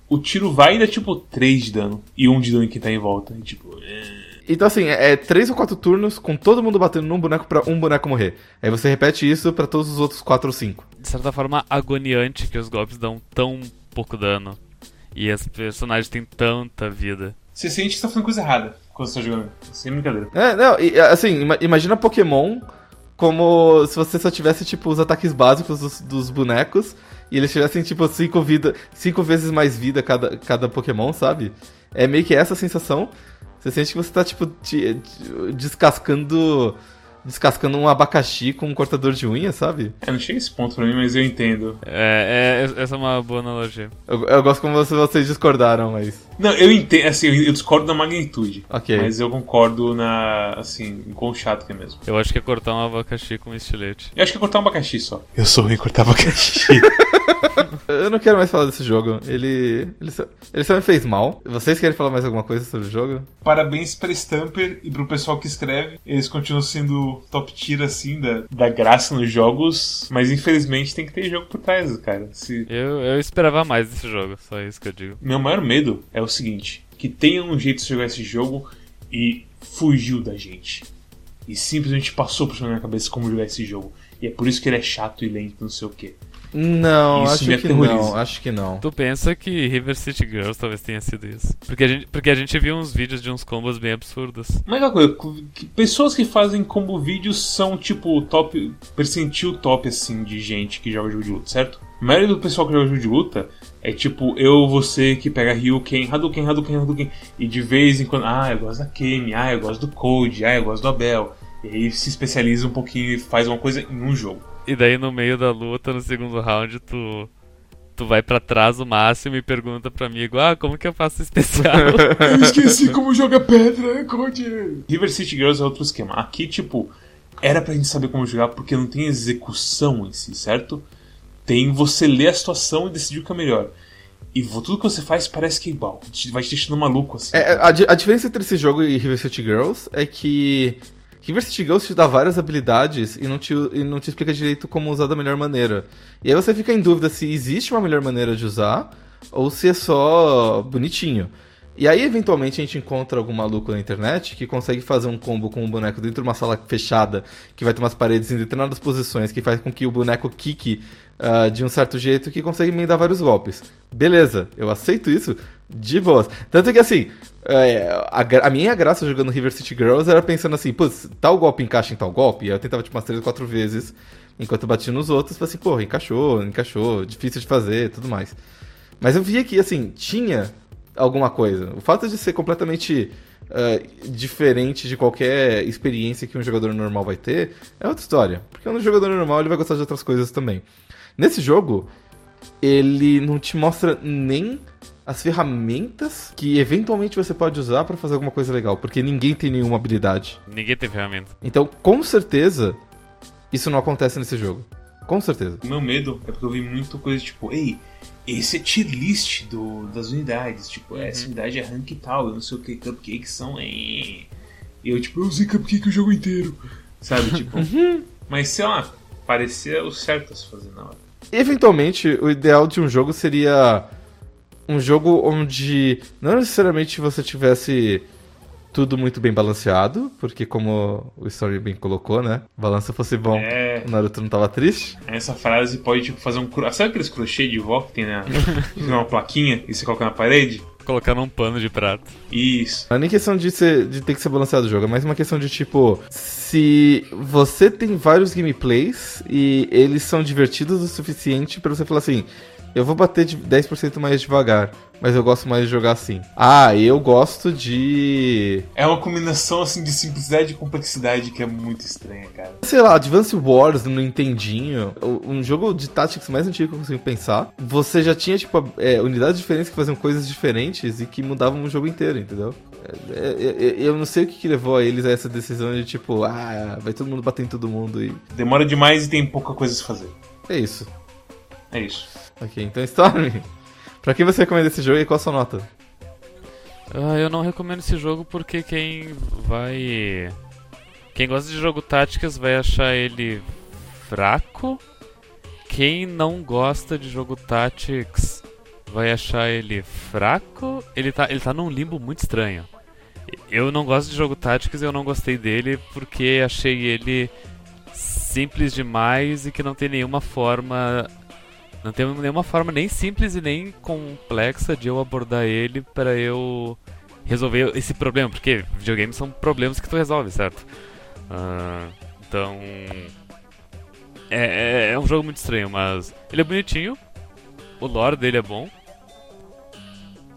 O tiro vai e dá tipo 3 de dano. E 1 de dano em quem tá em volta. E, tipo. É... Então, assim, é 3 ou 4 turnos com todo mundo batendo num boneco para um boneco morrer. Aí você repete isso para todos os outros 4 ou 5. De certa forma, agoniante que os golpes dão tão pouco dano. E as personagens têm tanta vida. Você sente que você tá fazendo coisa errada quando você tá jogando. Sem brincadeira. É, não, e, assim, imagina Pokémon como se você só tivesse, tipo, os ataques básicos dos, dos bonecos e eles tivessem, tipo, cinco, vida, cinco vezes mais vida cada, cada Pokémon, sabe? É meio que essa sensação. Você sente que você tá, tipo, te, te, descascando descascando um abacaxi com um cortador de unha, sabe? É, não chega esse ponto pra mim, mas eu entendo. É, é essa é uma boa analogia. Eu, eu gosto como vocês discordaram, mas. Não, eu entendo, assim, eu discordo da magnitude. Ok. Mas eu concordo na, assim, em quão chato que é mesmo. Eu acho que é cortar um abacaxi com um estilete. Eu acho que é cortar um abacaxi só. Eu sou ruim em cortar abacaxi. *laughs* *laughs* eu não quero mais falar desse jogo. Ele, ele só, ele, só, me fez mal. Vocês querem falar mais alguma coisa sobre o jogo? Parabéns pra Stamper e pro pessoal que escreve. Eles continuam sendo top tier, assim, da, da graça nos jogos. Mas infelizmente tem que ter jogo por trás, cara. Se... Eu, eu esperava mais desse jogo, só isso que eu digo. Meu maior medo é o seguinte: que tenha um jeito de jogar esse jogo e fugiu da gente. E simplesmente passou por minha cabeça como jogar esse jogo. E é por isso que ele é chato e lento, não sei o que. Não, isso acho que não, acho que não. Tu pensa que River City Girls talvez tenha sido isso? Porque a gente, porque a gente viu uns vídeos de uns combos bem absurdos. Mas uma coisa, pessoas que fazem combo vídeos são tipo top, percentil top assim de gente que joga jogo de luta, certo? A maioria do pessoal que joga jogo de luta é tipo eu, você que pega Ryuken, Hadouken, Hadouken, Hadouken, e de vez em quando, ah, eu gosto da Kemi, ah, eu gosto do Code, ah, eu gosto do Abel. E aí se especializa um pouquinho e faz uma coisa em um jogo. E daí no meio da luta, no segundo round, tu tu vai para trás o máximo e pergunta pro amigo: "Ah, como que eu faço especial?" *laughs* eu esqueci como joga pedra, Code. River City Girls é outro esquema. Aqui, tipo, era pra gente saber como jogar porque não tem execução em si, certo? Tem você ler a situação e decidir o que é melhor. E tudo que você faz parece que é igual. Vai te deixando maluco, assim. É, a, a, diferença entre esse jogo e River City Girls é que River City Girls te dá várias habilidades e não, te, e não te explica direito como usar da melhor maneira. E aí você fica em dúvida se existe uma melhor maneira de usar ou se é só bonitinho. E aí, eventualmente, a gente encontra algum maluco na internet que consegue fazer um combo com um boneco dentro de uma sala fechada, que vai ter umas paredes em determinadas posições, que faz com que o boneco quique uh, de um certo jeito, que consegue emendar vários golpes. Beleza, eu aceito isso de boas. Tanto que, assim, é, a, a, minha graça jogando River City Girls era pensando assim, putz, tal golpe encaixa em tal golpe? E eu tentava, tipo, umas 3 ou 4 vezes, enquanto eu batia nos outros, falei assim, porra, encaixou, encaixou, difícil de fazer, tudo mais. Mas eu via que, assim, tinha alguma coisa. O fato de ser completamente uh, diferente de qualquer experiência que um jogador normal vai ter é outra história. Porque um jogador normal ele vai gostar de outras coisas também. Nesse jogo, ele não te mostra nem as ferramentas que eventualmente você pode usar pra fazer alguma coisa legal, porque ninguém tem nenhuma habilidade. Ninguém tem ferramenta. Então, com certeza, isso não acontece nesse jogo. Com certeza. O meu medo é porque eu vi muito coisa tipo, ei, esse é tier list do, das unidades. Tipo, essa unidade é rank tal, eu não sei o que, cupcakes são. E eu, tipo, eu usei cupcake o jogo inteiro. Sabe, tipo. *laughs* mas sei lá, parecia o certo a se fazer na hora. Eventualmente, o ideal de um jogo seria um jogo onde não necessariamente você tivesse tudo muito bem balanceado, porque como o Story bem colocou, né? Balança fosse bom, É. o Naruto não tava triste. Essa frase pode, tipo, fazer um. cro- Sabe aqueles crochê de vó que tem na. *laughs* uma plaquinha e você coloca na parede? Colocar num pano de prato. Isso. Não é nem questão de, ser, de ter que ser balanceado o jogo, é mais uma questão de tipo, se você tem vários gameplays e eles são divertidos o suficiente pra você falar assim, eu vou bater de 10% mais devagar, mas eu gosto mais de jogar assim. Ah, eu gosto de. É uma combinação assim de simplicidade e complexidade que é muito estranha, cara. Sei lá, Advance Wars no Nintendinho, um jogo de Tactics mais antigo que eu consigo pensar. Você já tinha, tipo, é, unidades diferentes que faziam coisas diferentes e que mudavam o jogo inteiro, entendeu? É, é, é, eu não sei o que, que levou a eles a essa decisão de, tipo, ah, vai todo mundo bater em todo mundo e. Demora demais e tem pouca coisa a se fazer. É isso. É isso. Ok, então Storm. Pra quem você recomenda esse jogo e qual a sua nota? Ah, eu não recomendo esse jogo porque quem vai. Quem gosta de jogo táticas vai achar ele fraco. Quem não gosta de jogo Tactics vai achar ele fraco. Ele tá, ele tá num limbo muito estranho. Eu não gosto de jogo Tactics e eu não gostei dele porque achei ele simples demais e que não tem nenhuma forma. Não tem nenhuma forma nem simples e nem complexa de eu abordar ele para eu resolver esse problema, porque videogames são problemas que tu resolve, certo? Ah, então. É, é, é um jogo muito estranho, mas ele é bonitinho, o lore dele é bom.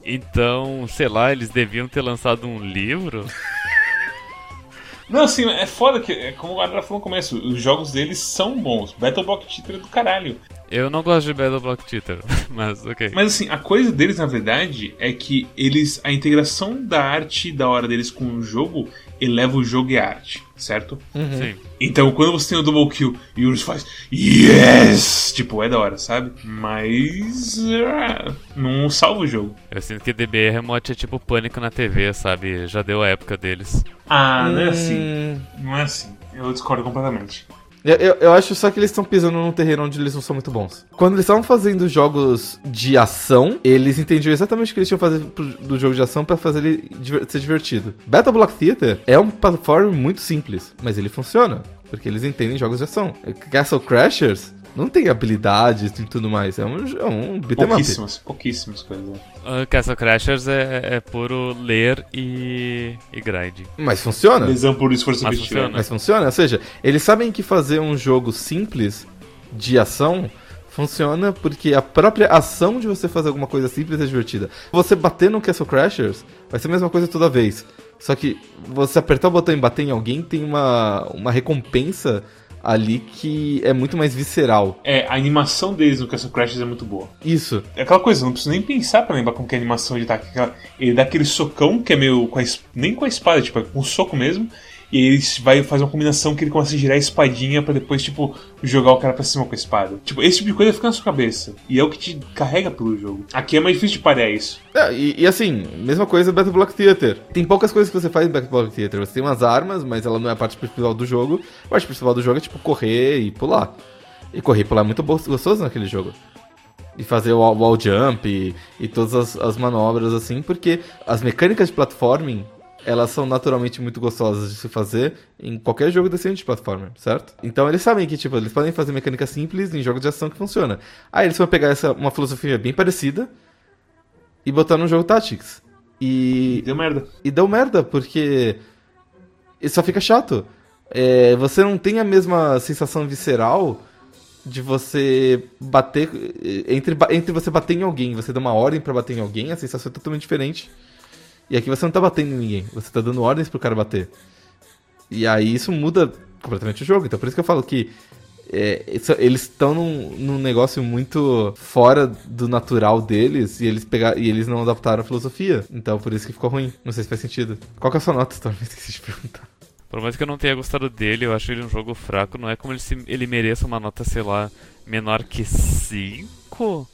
Então, sei lá, eles deviam ter lançado um livro. *laughs* Não, assim, é foda que, é como o Adra falou no começo, os jogos deles são bons. Battle Block Cheater é do caralho. Eu não gosto de Battle Block Cheater, *laughs* mas ok. Mas assim, a coisa deles, na verdade, é que eles. A integração da arte da hora deles com o jogo eleva o jogo e a arte, certo? Sim. Então quando você tem o double kill e o Urus faz Yes! Tipo, é da hora, sabe? Mas. ah, não salva o jogo. Eu sinto que DBR Remote é tipo pânico na TV, sabe? Já deu a época deles. Ah, não é assim. Hum, Não é assim. Eu discordo completamente. Eu, eu, eu acho só que eles estão pisando num terreno onde eles não são muito bons. Quando eles estavam fazendo jogos de ação, eles entendiam exatamente o que eles tinham que fazer pro- do jogo de ação pra fazer ele diver- ser divertido. Battle Block Theater é um platform muito simples, mas ele funciona, porque eles entendem jogos de ação. Castle Crashers não tem habilidades e tudo mais, é um, é um. Pouquíssimas, pouquíssimas coisas. Uh, Castle Crashers é, é puro ler e, e grind. Mas funciona. Lesão por esforço Mas funciona. Mas funciona, ou seja, eles sabem que fazer um jogo simples de ação funciona porque a própria ação de você fazer alguma coisa simples é divertida. Você bater no Castle Crashers vai ser a mesma coisa toda vez. Só que você apertar o botão e bater em alguém tem uma, uma recompensa ali que é muito mais visceral. É, a animação deles no Castle Crashers é muito boa. Isso. É aquela coisa, não preciso nem pensar pra lembrar como que é a animação de ataque. Aquela- Ele dá aquele socão que é meio. Com a nem com a espada, tipo, é com um soco mesmo. E ele vai fazer uma combinação que ele começa a girar a espadinha pra depois, tipo, jogar o cara pra cima com a espada. Tipo, esse tipo de coisa fica na sua cabeça. E é o que te carrega pelo jogo. Aqui é mais difícil de parear isso. É, e, e assim, mesma coisa Battle Block Theater. Tem poucas coisas que você faz em Battle Block Theater. Você tem umas armas, mas ela não é a parte principal do jogo. A parte principal do jogo é tipo correr e pular. E correr e pular é muito gostoso naquele jogo. E fazer o wall wall jump e, e todas as, as manobras assim, porque as mecânicas de platforming elas são naturalmente muito gostosas de se fazer em qualquer jogo decente de platformer, certo? Então eles sabem que, tipo, eles podem fazer mecânica simples em jogos de ação que funciona. Aí eles vão pegar essa, uma filosofia bem parecida e botar no jogo Tactics. E, Deu merda. e deu merda, porque isso só fica chato. É, você não tem a mesma sensação visceral de você bater. Entre, entre você bater em alguém e você dar uma ordem pra bater em alguém, a sensação é totalmente diferente. E aqui você não tá batendo em ninguém, você tá dando ordens pro cara bater. E aí isso muda completamente o jogo. Então por isso que eu falo que é, eles estão num, num negócio muito fora do natural deles e eles, pegar, e eles não adaptaram a filosofia. Então por isso que ficou ruim. Não sei se faz sentido. Qual que é a sua nota, Storm? *laughs* Esqueci de perguntar. Por mais que eu não tenha gostado dele, eu acho ele um jogo fraco. Não é como ele, se, ele mereça uma nota, sei lá, menor que 5,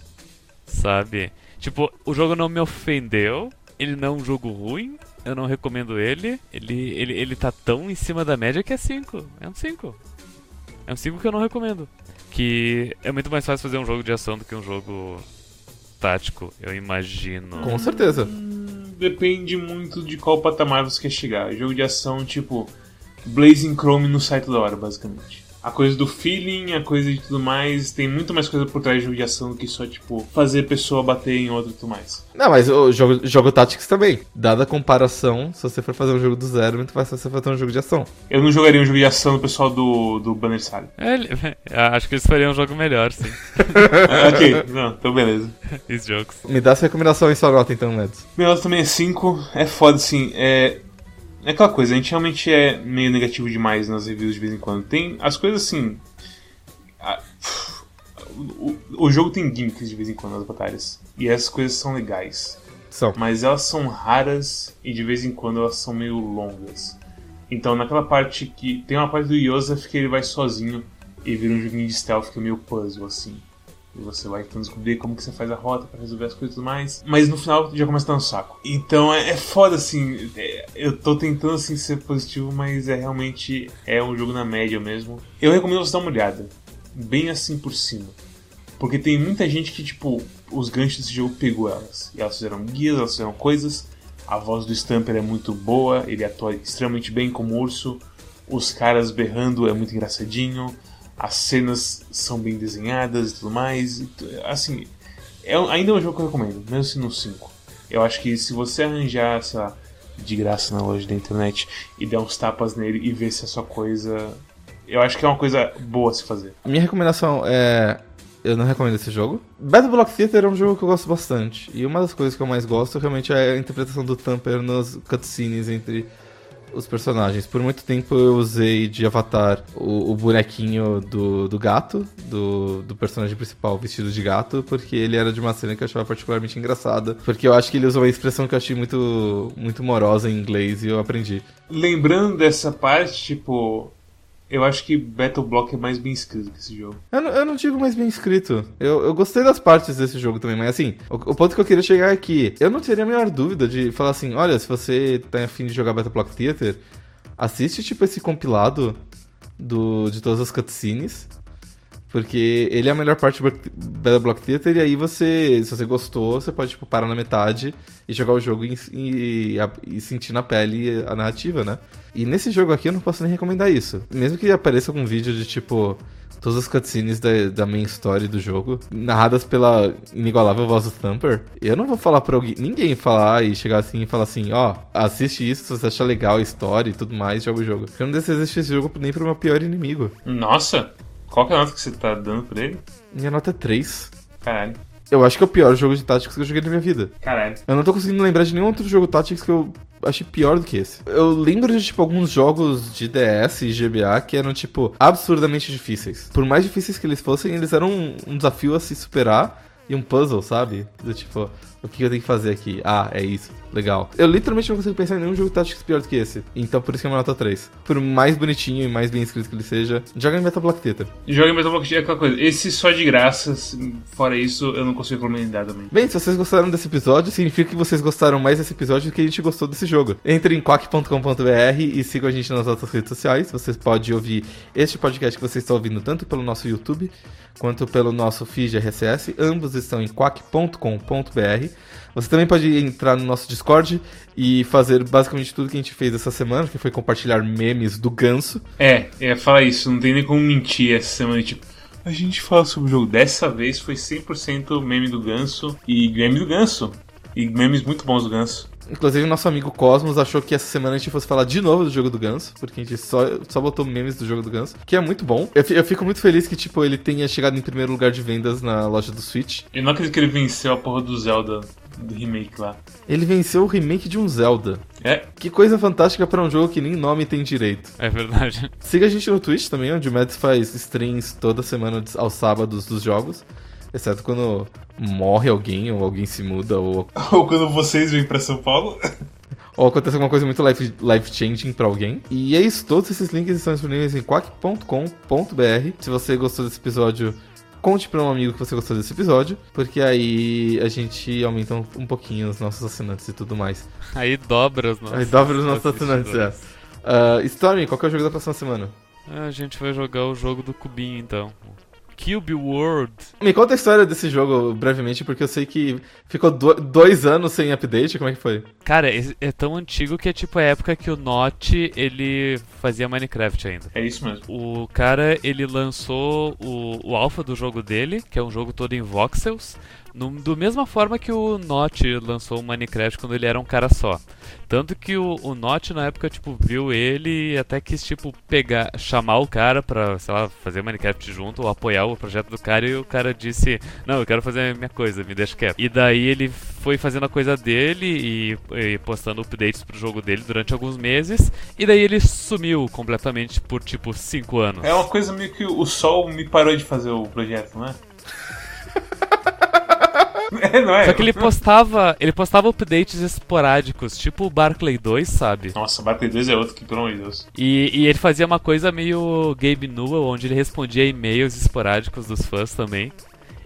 sabe? Tipo, o jogo não me ofendeu, ele não é um jogo ruim, eu não recomendo ele. Ele, ele, ele tá tão em cima da média que é 5. É um 5. É um 5 que eu não recomendo. Que é muito mais fácil fazer um jogo de ação do que um jogo tático, eu imagino. Com certeza. Depende muito de qual patamar você quer chegar. Jogo de ação, tipo Blazing Chrome no site da hora, basicamente. A coisa do feeling, a coisa de tudo mais, tem muito mais coisa por trás de jogo de ação do que só, tipo, fazer a pessoa bater em outra e tudo mais. Não, mas o jogo, jogo Tactics também. Dada a comparação, se você for fazer um jogo do zero, é muito mais fácil você fazer um jogo de ação. Eu não jogaria um jogo de ação do pessoal do, do Banner Saga. É, *laughs* acho que eles fariam um jogo melhor, sim. Ah, *laughs* ok, não, então beleza. Esses jogos. Me dá essa recomendação em sua nota, então, Mads. Meu nota também é 5. É foda, assim. É. É aquela coisa, a gente realmente é meio negativo demais nas reviews de vez em quando. Tem as coisas assim. a- o, o jogo tem gimmicks de vez em quando nas batalhas. E essas coisas são legais. São. Mas elas são raras e de vez em quando elas são meio longas. Então naquela parte que. Tem uma parte do Yosef que ele vai sozinho e vira um joguinho de stealth que é meio puzzle, assim. E você vai tentando descobrir como que você faz a rota pra resolver as coisas e tudo mais. Mas no final já começa a dar um saco. Então é, é foda assim. é- eu tô tentando assim ser positivo, mas é realmente é um jogo na média mesmo. Eu recomendo você dar uma olhada. Bem assim por cima. Porque tem muita gente que, tipo, os ganchos desse jogo pegou elas. E elas fizeram guias, elas fizeram coisas. A voz do Stamper é muito boa, ele atua extremamente bem como urso. Os caras berrando é muito engraçadinho. As cenas são bem desenhadas e tudo mais. E Assim, é, ainda é um jogo que eu recomendo, mesmo se no 5. Eu acho que se você arranjar, lá, de graça na loja da internet e der uns tapas nele e ver se é sua coisa. Eu acho que é uma coisa boa a se fazer. Minha recomendação é. Eu não recomendo esse jogo. Battle Block Theater é um jogo que eu gosto bastante. E uma das coisas que eu mais gosto realmente é a interpretação do Thumper nos cutscenes entre os personagens. Por muito tempo eu usei de avatar o, o bonequinho do, do gato, do, do personagem principal vestido de gato, porque ele era de uma cena que eu achava particularmente engraçada. Porque eu acho que ele usa uma expressão que eu achei muito, muito morosa em inglês e eu aprendi. Lembrando dessa parte, tipo. Eu acho que Battle Block é mais bem escrito que esse jogo. Eu eu não digo mais bem escrito. Eu, eu gostei das partes desse jogo também, mas assim, o, o ponto que eu queria chegar é que eu não teria a menor dúvida de falar assim: olha, se você tá afim de jogar Battle Block Theater, assiste tipo esse compilado do, de todas as cutscenes. Porque ele é a melhor parte do Battle Block Theater, e aí você, se você gostou, você pode tipo, parar na metade e jogar o jogo e, e, e sentir na pele a narrativa, né? E nesse jogo aqui eu não posso nem recomendar isso. Mesmo que apareça algum vídeo de tipo todas as cutscenes da, da main story do jogo, narradas pela inigualável voz do Thumper, eu não vou falar pra alguém, ninguém falar e chegar assim e falar assim, ó, assiste isso se você achar legal a história e tudo mais, joga o jogo. Eu não desejo esse jogo nem pro meu pior inimigo. Nossa! Qual que é a nota que você tá dando pra ele? Minha nota é 3. Caralho. Eu acho que é o pior jogo de Tactics que eu joguei na minha vida. Caralho. Eu não tô conseguindo lembrar de nenhum outro jogo Tactics que eu achei pior do que esse. Eu lembro de, tipo, alguns jogos de DS e GBA que eram, tipo, absurdamente difíceis. Por mais difíceis que eles fossem, eles eram um, um desafio a se superar e um puzzle, sabe? Do tipo, o que eu tenho que fazer aqui? Ah, é isso. Legal. Eu literalmente não consigo pensar em nenhum jogo Tactics pior do que esse. Então por isso que é uma nota 3. Por mais bonitinho e mais bem escrito que ele seja, joga em Metal Block Theater. Joga em Battle Block é aquela coisa. Esse só de graça, fora isso, eu não consigo recomendar também. Bem, se vocês gostaram desse episódio, significa que vocês gostaram mais desse episódio do que a gente gostou desse jogo. Entre em quack.com.br e sigam a gente nas nossas redes sociais. Você pode ouvir este podcast que você está ouvindo tanto pelo nosso YouTube quanto pelo nosso feed RSS. Ambos estão em quack.com.br. Você também pode entrar no nosso Discord e fazer basicamente tudo que a gente fez essa semana, que foi compartilhar memes do ganso. É, é, fala isso, não tem nem como mentir essa semana, tipo. A gente fala sobre o jogo. Dessa vez foi 100% meme do ganso e meme do ganso. E memes muito bons do ganso. Inclusive, nosso amigo Cosmos achou que essa semana a gente fosse falar de novo do jogo do Ganso, porque a gente só, só botou memes do jogo do Ganso, que é muito bom. Eu, eu fico muito feliz que, tipo, ele tenha chegado em primeiro lugar de vendas na loja do Switch. Eu não acredito que ele venceu a porra do Zelda do remake lá. Ele venceu o remake de um Zelda. É, Que coisa fantástica pra um jogo que nem nome tem direito. É verdade. Siga a gente no Twitch também, onde o Mads faz streams toda semana aos sábados dos jogos. Exceto quando morre alguém, ou alguém se muda, ou, *laughs* ou quando vocês vêm pra São Paulo. *laughs* ou acontece alguma coisa muito life- life-changing pra alguém. E é isso, todos esses links estão disponíveis em quack.com.br. Se você gostou desse episódio, conte pra um amigo que você gostou desse episódio, porque aí a gente aumenta um, um pouquinho os nossos assinantes e tudo mais. Aí dobra os nossos. Aí dobra os nossos assinantes, é. assistidores. Ah, Stormy, qual que é o jogo da próxima semana? A gente vai jogar o jogo do cubinho então. Cube World. Me conta a história desse jogo brevemente, porque eu sei que ficou do- dois anos sem update. Como é que foi? Cara, é, é tão antigo que é tipo a época que o Notch ele fazia Minecraft ainda. É isso mesmo. O cara, ele lançou o, o alpha do jogo dele, que é um jogo todo em voxels, no, do mesma forma que o Notch lançou o Minecraft quando ele era um cara só. Tanto que o, o Notch na época, tipo, viu ele e até quis, tipo, pegar, chamar o cara pra, sei lá, fazer Minecraft junto ou apoiar o projeto do cara e o cara disse, não, eu quero fazer a minha coisa, me deixa quieto. E daí ele foi fazendo a coisa dele e, e postando updates pro jogo dele durante alguns meses, e daí ele sumiu completamente por, tipo, 5 anos. É uma coisa meio que o sol me parou de fazer o projeto, não *laughs* é? não é? Só que ele postava, ele postava updates esporádicos, tipo o Barclay 2, sabe? Nossa, Barclay 2 é outro que, pelo amor de Deus. E, e ele fazia uma coisa meio Gabe Newell, onde ele respondia e-mails esporádicos dos fãs também.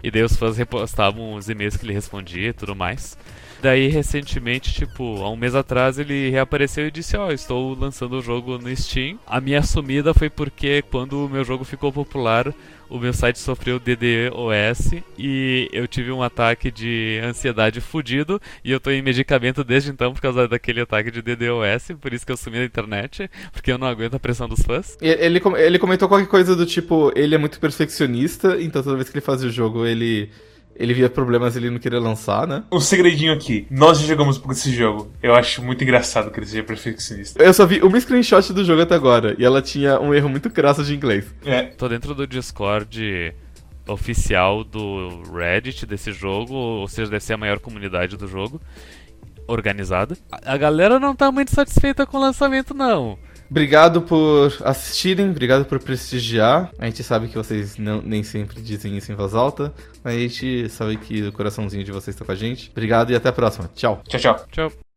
E daí os fãs repostavam os e-mails que ele respondia e tudo mais. Daí, recentemente, tipo, há um mês atrás, ele reapareceu e disse: Ó, estou lançando o jogo no Steam. A minha sumida foi porque, quando o meu jogo ficou popular, o meu site sofreu DDoS e eu tive um ataque de ansiedade fudido. E eu tô em medicamento desde então por causa daquele ataque de DDoS. Por isso que eu sumi da internet, porque eu não aguento a pressão dos fãs. Ele, ele comentou qualquer coisa do tipo, ele é muito perfeccionista, então toda vez que ele fazia o jogo, ele, ele via problemas e ele não queria lançar, né? Um segredinho aqui. Nós já jogamos por esse jogo. Eu acho muito engraçado que ele seja perfeccionista. Eu só vi uma screenshot do jogo até agora, e ela tinha um erro muito crasso de inglês. É. Tô dentro do Discord oficial do Reddit desse jogo, ou seja, deve ser a maior comunidade do jogo, organizada. A a galera não tá muito satisfeita com o lançamento, não. Obrigado por assistirem, obrigado por prestigiar. A gente sabe que vocês não, nem sempre dizem isso em voz alta, mas a gente sabe que o coraçãozinho de vocês tá com a gente. Obrigado e até a próxima. Tchau. Tchau, tchau. Tchau.